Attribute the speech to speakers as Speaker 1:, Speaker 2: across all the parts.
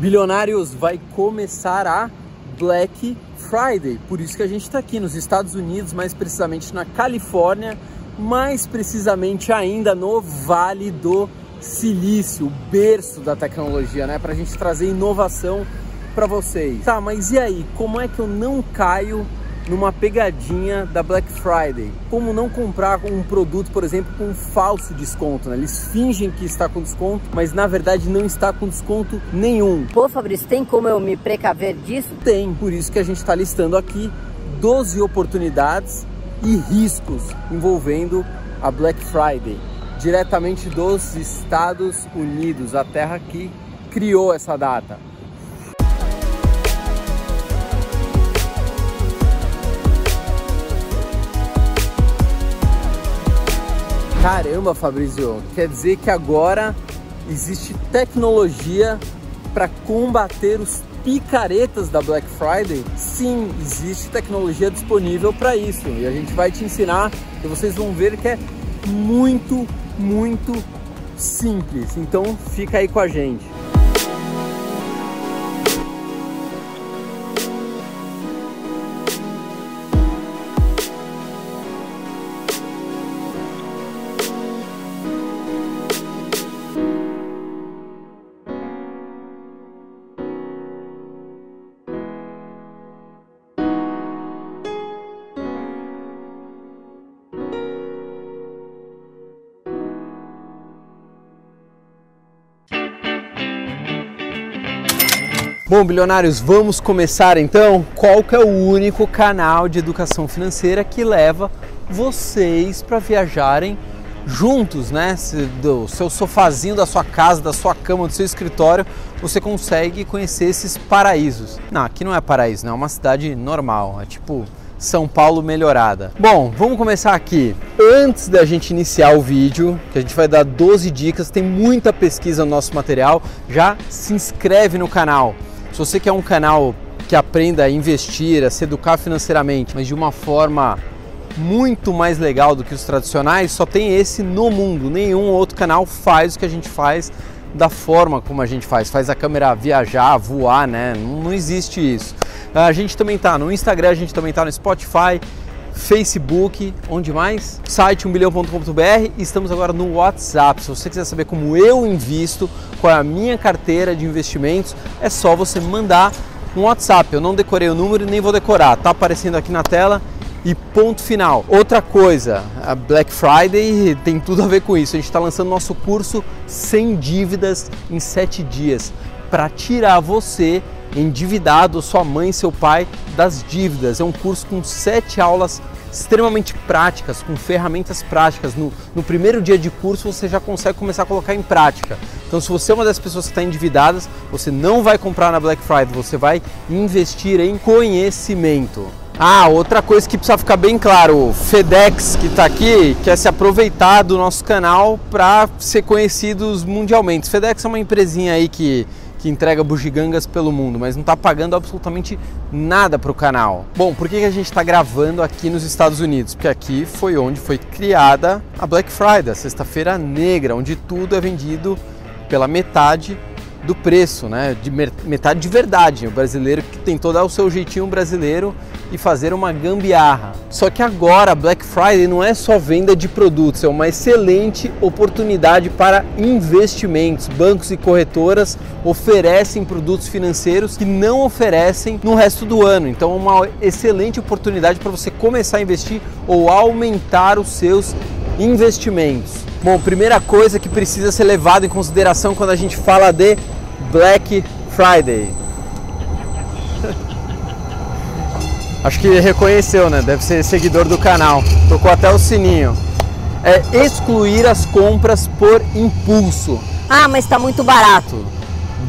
Speaker 1: Bilionários, vai começar a Black Friday. Por isso que a gente está aqui nos Estados Unidos, mais precisamente na Califórnia, mais precisamente ainda no Vale do Silício, o berço da tecnologia, né? Para a gente trazer inovação para vocês. Tá, mas e aí? Como é que eu não caio numa pegadinha da Black Friday. Como não comprar um produto, por exemplo, com um falso desconto. Né? Eles fingem que está com desconto, mas na verdade não está com desconto nenhum.
Speaker 2: Pô, Fabrício, tem como eu me precaver disso?
Speaker 1: Tem, por isso que a gente está listando aqui 12 oportunidades e riscos envolvendo a Black Friday, diretamente dos Estados Unidos, a terra que criou essa data. Caramba, Fabrício, quer dizer que agora existe tecnologia para combater os picaretas da Black Friday? Sim, existe tecnologia disponível para isso e a gente vai te ensinar e vocês vão ver que é muito, muito simples. Então fica aí com a gente. Bom, bilionários, vamos começar então. Qual que é o único canal de educação financeira que leva vocês para viajarem juntos, né? Do seu sofazinho da sua casa, da sua cama, do seu escritório, você consegue conhecer esses paraísos. Não, aqui não é paraíso, não, é uma cidade normal, é tipo são Paulo melhorada. Bom, vamos começar aqui. Antes da gente iniciar o vídeo, que a gente vai dar 12 dicas, tem muita pesquisa no nosso material, já se inscreve no canal se você quer um canal que aprenda a investir, a se educar financeiramente, mas de uma forma muito mais legal do que os tradicionais, só tem esse no mundo. Nenhum outro canal faz o que a gente faz da forma como a gente faz. Faz a câmera viajar, voar, né? Não, existe isso. A gente também tá no Instagram, a gente também tá no Spotify, Facebook, onde mais? Site 1bilhão.com.br e estamos agora no WhatsApp. Se você quiser saber como eu invisto, qual é a minha carteira de investimentos, é só você mandar um WhatsApp. Eu não decorei o número e nem vou decorar, tá aparecendo aqui na tela e ponto final. Outra coisa, a Black Friday tem tudo a ver com isso. A gente está lançando nosso curso sem dívidas em 7 dias para tirar você endividado, sua mãe, seu pai das dívidas. É um curso com sete aulas extremamente práticas, com ferramentas práticas. No, no, primeiro dia de curso você já consegue começar a colocar em prática. Então, se você é uma das pessoas que está endividadas, você não vai comprar na Black Friday, você vai investir em conhecimento. Ah, outra coisa que precisa ficar bem claro, o FedEx que está aqui quer se aproveitar do nosso canal para ser conhecidos mundialmente. FedEx é uma empresinha aí que que entrega bugigangas pelo mundo, mas não está pagando absolutamente nada para o canal. Bom, por que a gente está gravando aqui nos Estados Unidos? Porque aqui foi onde foi criada a Black Friday, a Sexta-feira Negra, onde tudo é vendido pela metade do preço, né? De metade de verdade. O brasileiro que tentou dar o seu jeitinho brasileiro e fazer uma gambiarra. Só que agora Black Friday não é só venda de produtos, é uma excelente oportunidade para investimentos. Bancos e corretoras oferecem produtos financeiros que não oferecem no resto do ano. Então é uma excelente oportunidade para você começar a investir ou aumentar os seus investimentos. Bom, primeira coisa que precisa ser levado em consideração quando a gente fala de Black Friday. Acho que reconheceu, né? Deve ser seguidor do canal. Tocou até o sininho. É excluir as compras por impulso.
Speaker 2: Ah, mas está muito barato.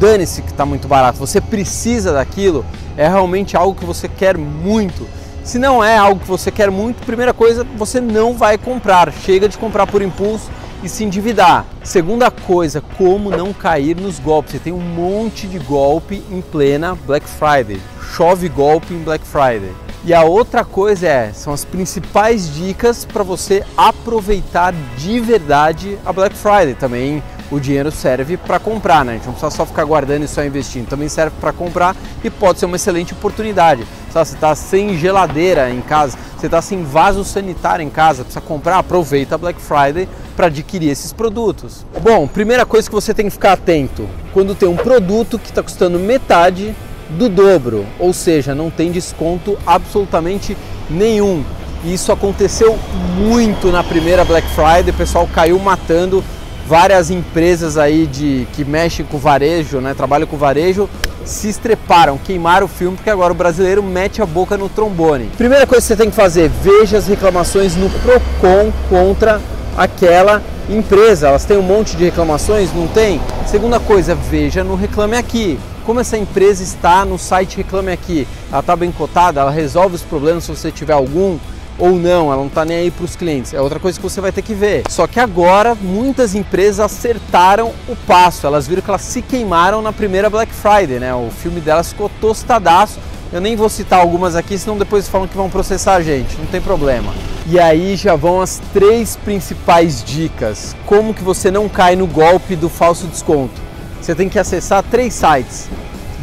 Speaker 1: Dane-se que está muito barato. Você precisa daquilo. É realmente algo que você quer muito. Se não é algo que você quer muito, primeira coisa, você não vai comprar. Chega de comprar por impulso e se endividar. Segunda coisa, como não cair nos golpes. Você tem um monte de golpe em plena Black Friday. Chove golpe em Black Friday. E a outra coisa é, são as principais dicas para você aproveitar de verdade a Black Friday. Também o dinheiro serve para comprar, né? A gente não precisa só ficar guardando e só investindo, também serve para comprar e pode ser uma excelente oportunidade. Você está sem geladeira em casa, você está sem vaso sanitário em casa, precisa comprar, aproveita a Black Friday para adquirir esses produtos. Bom, primeira coisa que você tem que ficar atento, quando tem um produto que está custando metade do dobro, ou seja, não tem desconto absolutamente nenhum. E isso aconteceu muito na primeira Black Friday, o pessoal caiu matando várias empresas aí de que mexem com varejo, né, trabalham com varejo, se estreparam, queimaram o filme porque agora o brasileiro mete a boca no trombone. Primeira coisa que você tem que fazer, veja as reclamações no Procon contra aquela empresa. Elas têm um monte de reclamações, não tem? Segunda coisa, veja no Reclame Aqui. Como essa empresa está no site Reclame Aqui? Ela está bem cotada, ela resolve os problemas se você tiver algum ou não, ela não está nem aí para os clientes. É outra coisa que você vai ter que ver. Só que agora muitas empresas acertaram o passo. Elas viram que elas se queimaram na primeira Black Friday, né? O filme delas ficou tostadaço. Eu nem vou citar algumas aqui, senão depois falam que vão processar a gente. Não tem problema. E aí já vão as três principais dicas. Como que você não cai no golpe do falso desconto? Você tem que acessar três sites: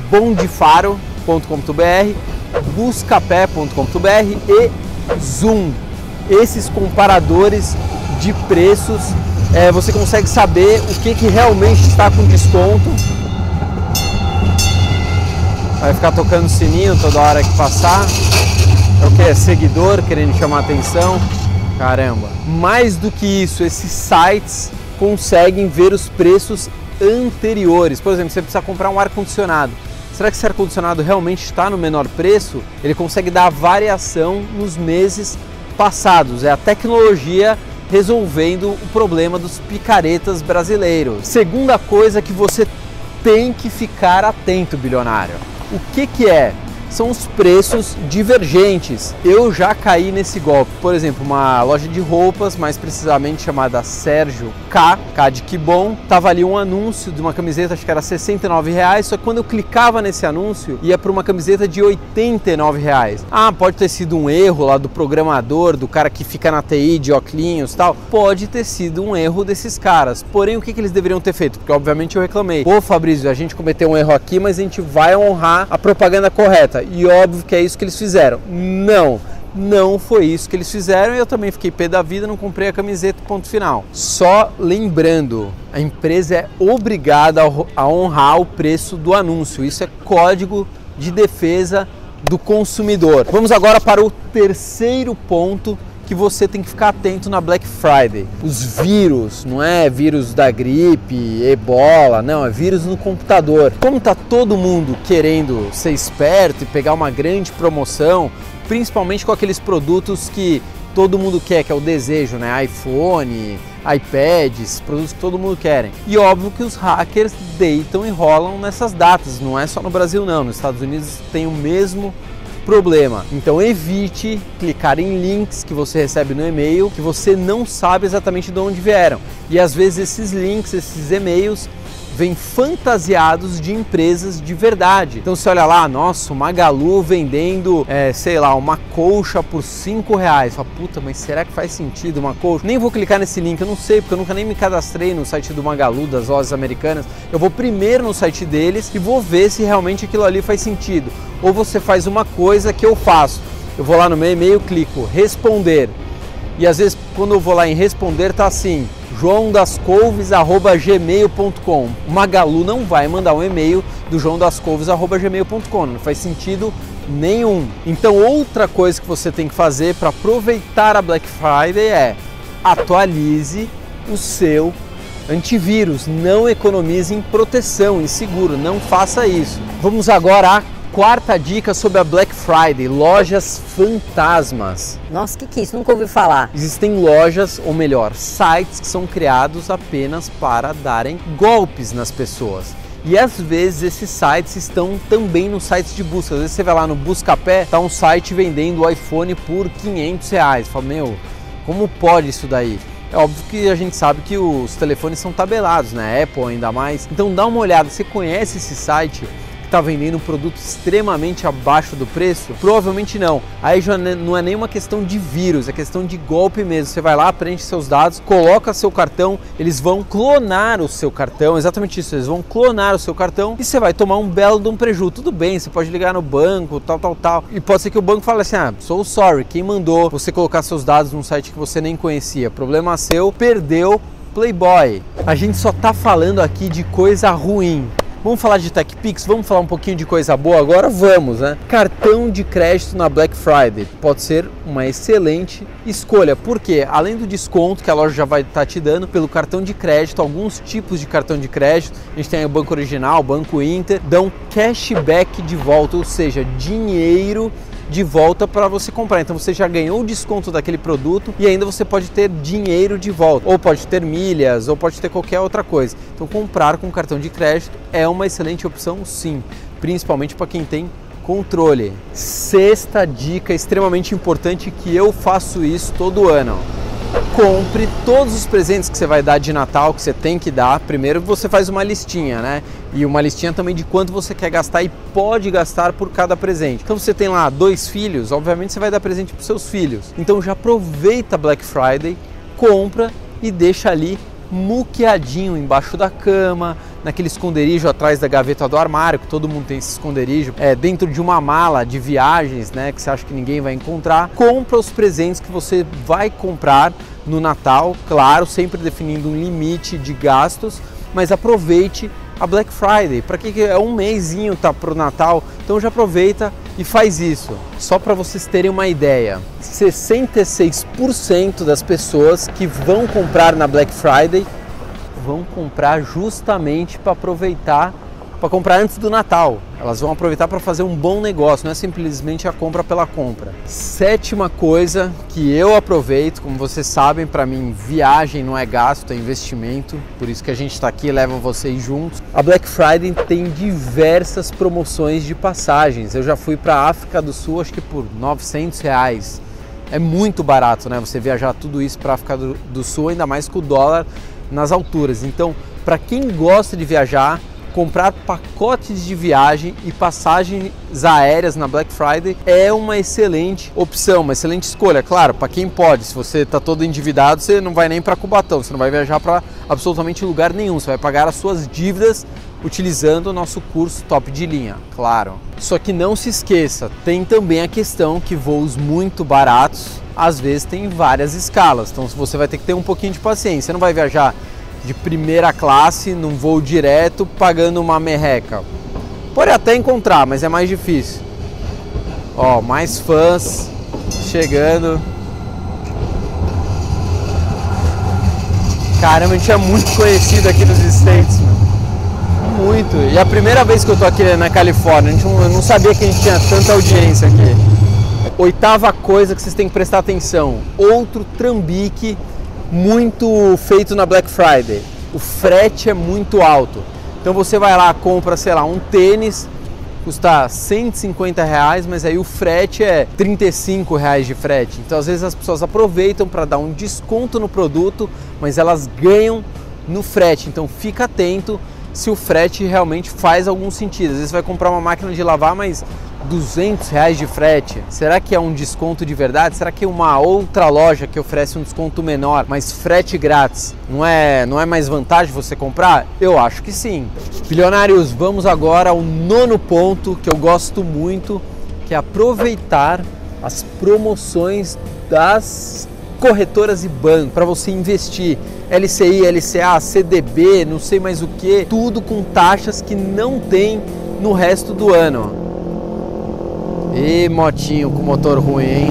Speaker 1: bondefaro.com.br, buscapé.com.br e Zoom. Esses comparadores de preços, é, você consegue saber o que, que realmente está com desconto. Vai ficar tocando sininho toda hora que passar. É o que? É seguidor querendo chamar atenção. Caramba. Mais do que isso, esses sites conseguem ver os preços anteriores. Por exemplo, você precisa comprar um ar-condicionado. Será que esse ar-condicionado realmente está no menor preço? Ele consegue dar variação nos meses passados. É a tecnologia resolvendo o problema dos picaretas brasileiros. Segunda coisa que você tem que ficar atento, bilionário. O que, que é? São os preços divergentes. Eu já caí nesse golpe. Por exemplo, uma loja de roupas, mais precisamente chamada Sérgio K, K de que bom, tava ali um anúncio de uma camiseta, acho que era 69 reais, só que quando eu clicava nesse anúncio, ia para uma camiseta de 89 reais. Ah, pode ter sido um erro lá do programador, do cara que fica na TI de óculos tal. Pode ter sido um erro desses caras. Porém, o que, que eles deveriam ter feito? Porque obviamente eu reclamei. Pô, Fabrício, a gente cometeu um erro aqui, mas a gente vai honrar a propaganda correta e óbvio que é isso que eles fizeram. Não, não foi isso que eles fizeram e eu também fiquei pé da vida, não comprei a camiseta, ponto final. Só lembrando, a empresa é obrigada a honrar o preço do anúncio. Isso é código de defesa do consumidor. Vamos agora para o terceiro ponto que você tem que ficar atento na Black Friday. Os vírus, não é vírus da gripe, ebola, não, é vírus no computador. Como tá todo mundo querendo ser esperto e pegar uma grande promoção, principalmente com aqueles produtos que todo mundo quer, que é o desejo, né? iPhone, iPads, produtos que todo mundo quer. E óbvio que os hackers deitam e rolam nessas datas, não é só no Brasil não, nos Estados Unidos tem o mesmo problema. Então evite clicar em links que você recebe no e-mail que você não sabe exatamente de onde vieram. E às vezes esses links, esses e-mails vêm fantasiados de empresas de verdade. Então você olha lá, nossa, o Magalu vendendo, é, sei lá, uma colcha por 5 reais. Fala, puta, mas será que faz sentido uma colcha? Nem vou clicar nesse link, eu não sei, porque eu nunca nem me cadastrei no site do Magalu, das lojas americanas. Eu vou primeiro no site deles e vou ver se realmente aquilo ali faz sentido. Ou você faz uma coisa que eu faço. Eu vou lá no meu e-mail, clico responder. E às vezes quando eu vou lá em responder tá assim, joãodascouves@gmail.com. O Magalu não vai mandar um e-mail do joãodascouves@gmail.com, não faz sentido nenhum. Então outra coisa que você tem que fazer para aproveitar a Black Friday é atualize o seu antivírus, não economize em proteção, em seguro, não faça isso. Vamos agora à Quarta dica sobre a Black Friday, lojas fantasmas.
Speaker 2: Nossa, o que, que é isso? Nunca ouvi falar.
Speaker 1: Existem lojas, ou melhor, sites que são criados apenas para darem golpes nas pessoas. E às vezes esses sites estão também nos sites de busca. Às vezes você vai lá no Buscapé, tá um site vendendo o iPhone por 500 reais. Fala, meu, como pode isso daí? É óbvio que a gente sabe que os telefones são tabelados, né? Apple ainda mais. Então dá uma olhada, você conhece esse site? Está vendendo um produto extremamente abaixo do preço? Provavelmente não. Aí já não é nenhuma questão de vírus, é questão de golpe mesmo. Você vai lá, preenche seus dados, coloca seu cartão, eles vão clonar o seu cartão, exatamente isso, eles vão clonar o seu cartão e você vai tomar um belo de um prejuízo. Tudo bem, você pode ligar no banco, tal, tal, tal. E pode ser que o banco fale assim: ah, sou sorry, quem mandou você colocar seus dados num site que você nem conhecia? Problema seu, perdeu Playboy. A gente só tá falando aqui de coisa ruim. Vamos falar de TechPix? Vamos falar um pouquinho de coisa boa agora? Vamos, né? Cartão de crédito na Black Friday pode ser uma excelente escolha, porque além do desconto que a loja já vai estar tá te dando pelo cartão de crédito, alguns tipos de cartão de crédito, a gente tem o Banco Original, Banco Inter, dão cashback de volta, ou seja, dinheiro de volta para você comprar. Então você já ganhou o desconto daquele produto e ainda você pode ter dinheiro de volta, ou pode ter milhas, ou pode ter qualquer outra coisa. Então comprar com cartão de crédito é uma excelente opção, sim, principalmente para quem tem controle. Sexta dica extremamente importante que eu faço isso todo ano compre todos os presentes que você vai dar de Natal, que você tem que dar. Primeiro você faz uma listinha, né? E uma listinha também de quanto você quer gastar e pode gastar por cada presente. Então você tem lá dois filhos, obviamente você vai dar presente para seus filhos. Então já aproveita Black Friday, compra e deixa ali muqueadinho embaixo da cama, naquele esconderijo atrás da gaveta do armário, que todo mundo tem esse esconderijo, é, dentro de uma mala de viagens, né, que você acha que ninguém vai encontrar. Compra os presentes que você vai comprar no Natal, claro, sempre definindo um limite de gastos, mas aproveite a Black Friday. Para que é um mêsinho tá pro Natal, então já aproveita e faz isso. Só para vocês terem uma ideia, 66% das pessoas que vão comprar na Black Friday vão comprar justamente para aproveitar para comprar antes do Natal. Elas vão aproveitar para fazer um bom negócio, não é simplesmente a compra pela compra. Sétima coisa que eu aproveito, como vocês sabem, para mim viagem não é gasto, é investimento. Por isso que a gente está aqui, leva vocês juntos. A Black Friday tem diversas promoções de passagens. Eu já fui para a África do Sul, acho que por 900 reais. É muito barato, né? Você viajar tudo isso para a África do Sul, ainda mais com o dólar nas alturas. Então, para quem gosta de viajar, comprar pacotes de viagem e passagens aéreas na Black Friday é uma excelente opção, uma excelente escolha. Claro, para quem pode, se você está todo endividado, você não vai nem para Cubatão, você não vai viajar para absolutamente lugar nenhum, você vai pagar as suas dívidas utilizando o nosso curso top de linha, claro. Só que não se esqueça, tem também a questão que voos muito baratos às vezes tem várias escalas, então você vai ter que ter um pouquinho de paciência. Você não vai viajar de primeira classe num voo direto pagando uma merreca. Pode até encontrar, mas é mais difícil. Ó, mais fãs chegando. Caramba, a gente é muito conhecido aqui nos States, Muito. E a primeira vez que eu tô aqui na Califórnia, a gente não, eu não sabia que a gente tinha tanta audiência aqui. Oitava coisa que vocês têm que prestar atenção: outro trambique muito feito na Black Friday. O frete é muito alto. Então você vai lá, compra, sei lá, um tênis, custa 150 reais, mas aí o frete é 35 reais de frete. Então às vezes as pessoas aproveitam para dar um desconto no produto, mas elas ganham no frete. Então fica atento se o frete realmente faz algum sentido. Às vezes você vai comprar uma máquina de lavar, mas 200 reais de frete? Será que é um desconto de verdade? Será que uma outra loja que oferece um desconto menor, mas frete grátis, não é, não é mais vantagem você comprar? Eu acho que sim. Bilionários, vamos agora ao nono ponto que eu gosto muito, que é aproveitar as promoções das corretoras e bancos para você investir. LCI, LCA, CDB, não sei mais o que, tudo com taxas que não tem no resto do ano. E motinho com motor ruim, hein?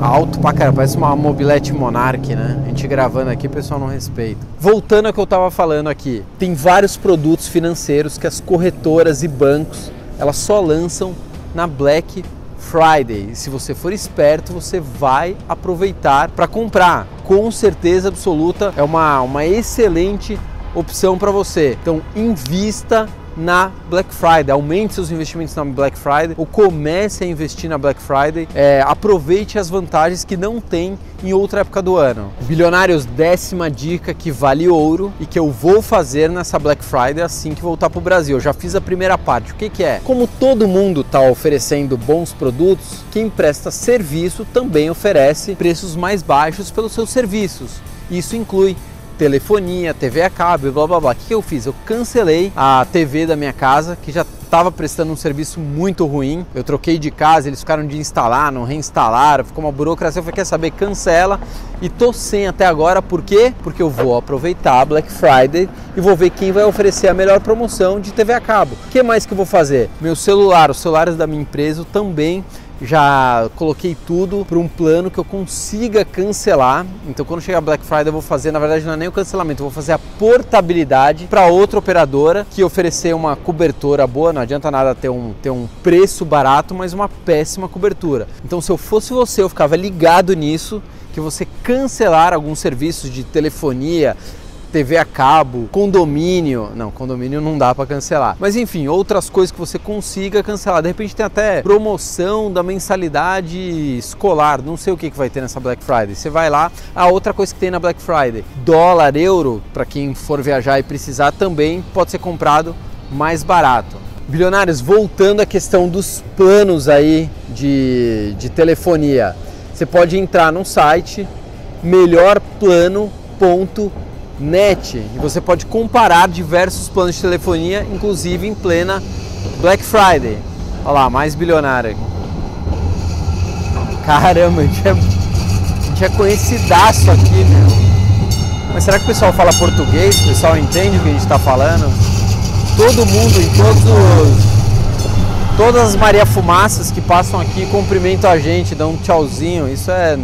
Speaker 1: Alto pra caramba, parece uma mobilete Monarch, né? A gente gravando aqui, o pessoal não respeita. Voltando ao que eu tava falando aqui, tem vários produtos financeiros que as corretoras e bancos, elas só lançam na Black Friday. Se você for esperto, você vai aproveitar para comprar. Com certeza absoluta, é uma, uma excelente opção para você. Então, invista na Black Friday. Aumente seus investimentos na Black Friday ou comece a investir na Black Friday. É, aproveite as vantagens que não tem em outra época do ano. Bilionários, décima dica que vale ouro e que eu vou fazer nessa Black Friday assim que voltar para o Brasil. Eu já fiz a primeira parte. O que, que é? Como todo mundo está oferecendo bons produtos, quem presta serviço também oferece preços mais baixos pelos seus serviços. Isso inclui telefonia, TV a cabo, blá blá blá. O que eu fiz? Eu cancelei a TV da minha casa, que já estava prestando um serviço muito ruim. Eu troquei de casa, eles ficaram de instalar, não reinstalaram, ficou uma burocracia. Eu falei, quer saber? Cancela. E tô sem até agora, por quê? Porque eu vou aproveitar Black Friday e vou ver quem vai oferecer a melhor promoção de TV a cabo. O que mais que eu vou fazer? Meu celular, os celulares da minha empresa também já coloquei tudo para um plano que eu consiga cancelar. Então, quando chegar Black Friday, eu vou fazer, na verdade, não é nem o cancelamento, eu vou fazer a portabilidade para outra operadora que oferecer uma cobertura boa. Não adianta nada ter um, ter um preço barato, mas uma péssima cobertura. Então, se eu fosse você, eu ficava ligado nisso que você cancelar alguns serviços de telefonia, TV a cabo, condomínio. Não, condomínio não dá para cancelar. Mas enfim, outras coisas que você consiga cancelar. De repente tem até promoção da mensalidade escolar. Não sei o que, que vai ter nessa Black Friday. Você vai lá. A outra coisa que tem na Black Friday: dólar, euro, para quem for viajar e precisar também pode ser comprado mais barato. Bilionários, voltando à questão dos planos aí de, de telefonia. Você pode entrar no site melhorplano.com net e você pode comparar diversos planos de telefonia, inclusive em plena Black Friday. Olha lá, mais bilionário. Caramba, a gente é, a gente é conhecidaço aqui, meu. Mas será que o pessoal fala português? O pessoal entende o que a gente está falando? Todo mundo, em todos os. Todas as Maria Fumaças que passam aqui cumprimentam a gente, dão um tchauzinho. Isso é.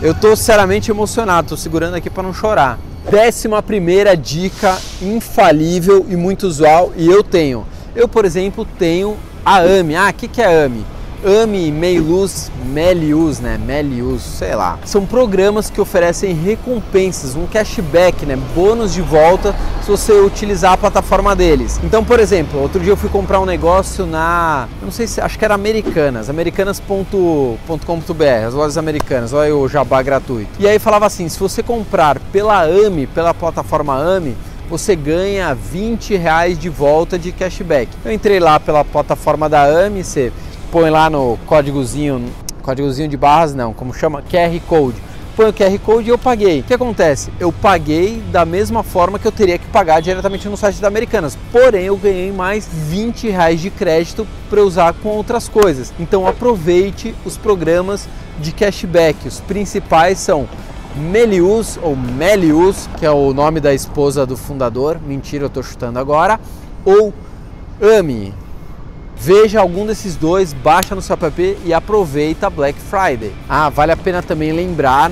Speaker 1: Eu tô sinceramente emocionado, tô segurando aqui para não chorar. Décima primeira dica infalível e muito usual e eu tenho. Eu, por exemplo, tenho a AMI. Ah, o que, que é AMI? AMI, Meiluz, Melius, né? Melius, sei lá. São programas que oferecem recompensas, um cashback, né? Bônus de volta se você utilizar a plataforma deles. Então, por exemplo, outro dia eu fui comprar um negócio na, não sei se, acho que era Americanas, americanas.com.br, as lojas americanas, olha o jabá gratuito. E aí falava assim, se você comprar pela AMI, pela plataforma AMI, você ganha 20 reais de volta de cashback. Eu entrei lá pela plataforma da AMI, você põe lá no códigozinho, códigozinho de barras não, como chama, QR Code. Põe o QR Code e eu paguei. O que acontece? Eu paguei da mesma forma que eu teria que pagar diretamente no site da Americanas. Porém, eu ganhei mais 20 reais de crédito para usar com outras coisas. Então aproveite os programas de cashback. Os principais são Melius ou Melius, que é o nome da esposa do fundador. Mentira, eu estou chutando agora. Ou AMI, Veja algum desses dois, baixa no seu app e aproveita Black Friday. Ah, vale a pena também lembrar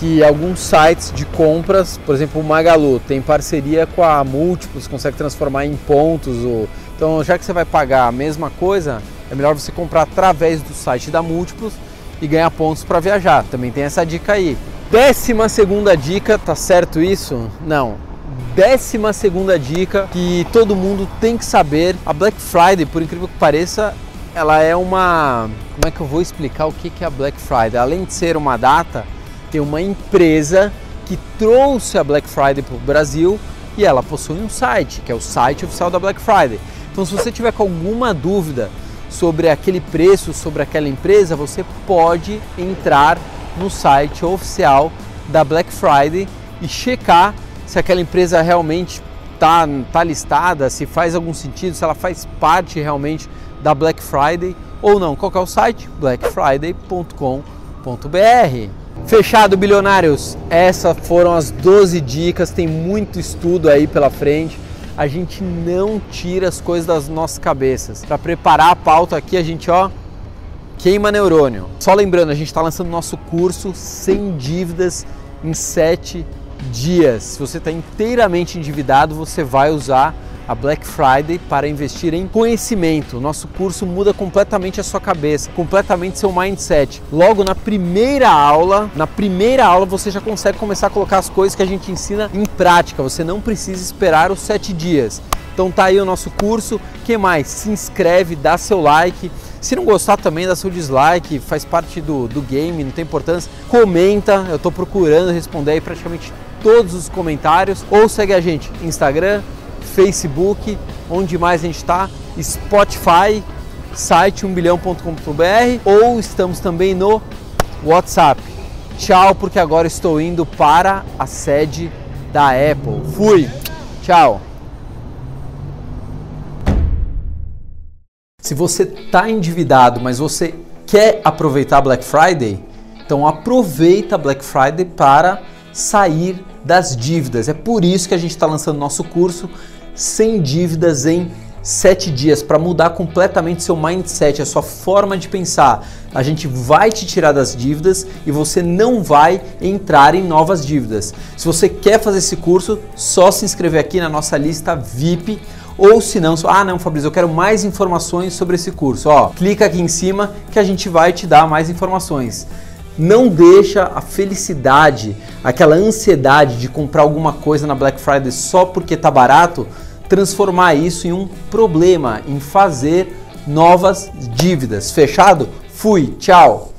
Speaker 1: que alguns sites de compras, por exemplo, o Magalu, tem parceria com a Múltiplos, consegue transformar em pontos. Ou... Então, já que você vai pagar a mesma coisa, é melhor você comprar através do site da Múltiplos e ganhar pontos para viajar. Também tem essa dica aí. Décima segunda dica, tá certo isso? Não décima segunda dica que todo mundo tem que saber. A Black Friday, por incrível que pareça, ela é uma. Como é que eu vou explicar o que é a Black Friday? Além de ser uma data, tem uma empresa que trouxe a Black Friday para o Brasil e ela possui um site, que é o site oficial da Black Friday. Então, se você tiver com alguma dúvida sobre aquele preço, sobre aquela empresa, você pode entrar no site oficial da Black Friday e checar se aquela empresa realmente está tá listada, se faz algum sentido, se ela faz parte realmente da Black Friday ou não. Qual é o site? blackfriday.com.br. Fechado, bilionários? Essas foram as 12 dicas, tem muito estudo aí pela frente. A gente não tira as coisas das nossas cabeças. Para preparar a pauta aqui, a gente ó queima neurônio. Só lembrando, a gente está lançando nosso curso sem dívidas em 7 dias. Se você está inteiramente endividado, você vai usar a Black Friday para investir em conhecimento. Nosso curso muda completamente a sua cabeça, completamente seu mindset. Logo na primeira aula, na primeira aula você já consegue começar a colocar as coisas que a gente ensina em prática. Você não precisa esperar os sete dias. Então tá aí o nosso curso. Que mais? Se inscreve, dá seu like. Se não gostar também, dá seu dislike, faz parte do, do game, não tem importância. Comenta, eu estou procurando responder aí praticamente todos os comentários. Ou segue a gente Instagram, Facebook, onde mais a gente está, Spotify, site 1bilhão.com.br ou estamos também no WhatsApp. Tchau, porque agora estou indo para a sede da Apple. Fui! Tchau! Se você está endividado, mas você quer aproveitar Black Friday, então aproveita Black Friday para sair das dívidas. É por isso que a gente está lançando nosso curso sem dívidas em sete dias para mudar completamente seu mindset, a sua forma de pensar. A gente vai te tirar das dívidas e você não vai entrar em novas dívidas. Se você quer fazer esse curso, só se inscrever aqui na nossa lista VIP ou se não, ah não, Fabrício, eu quero mais informações sobre esse curso. Ó, clica aqui em cima que a gente vai te dar mais informações. Não deixa a felicidade, aquela ansiedade de comprar alguma coisa na Black Friday só porque tá barato, transformar isso em um problema, em fazer novas dívidas. Fechado? Fui, tchau.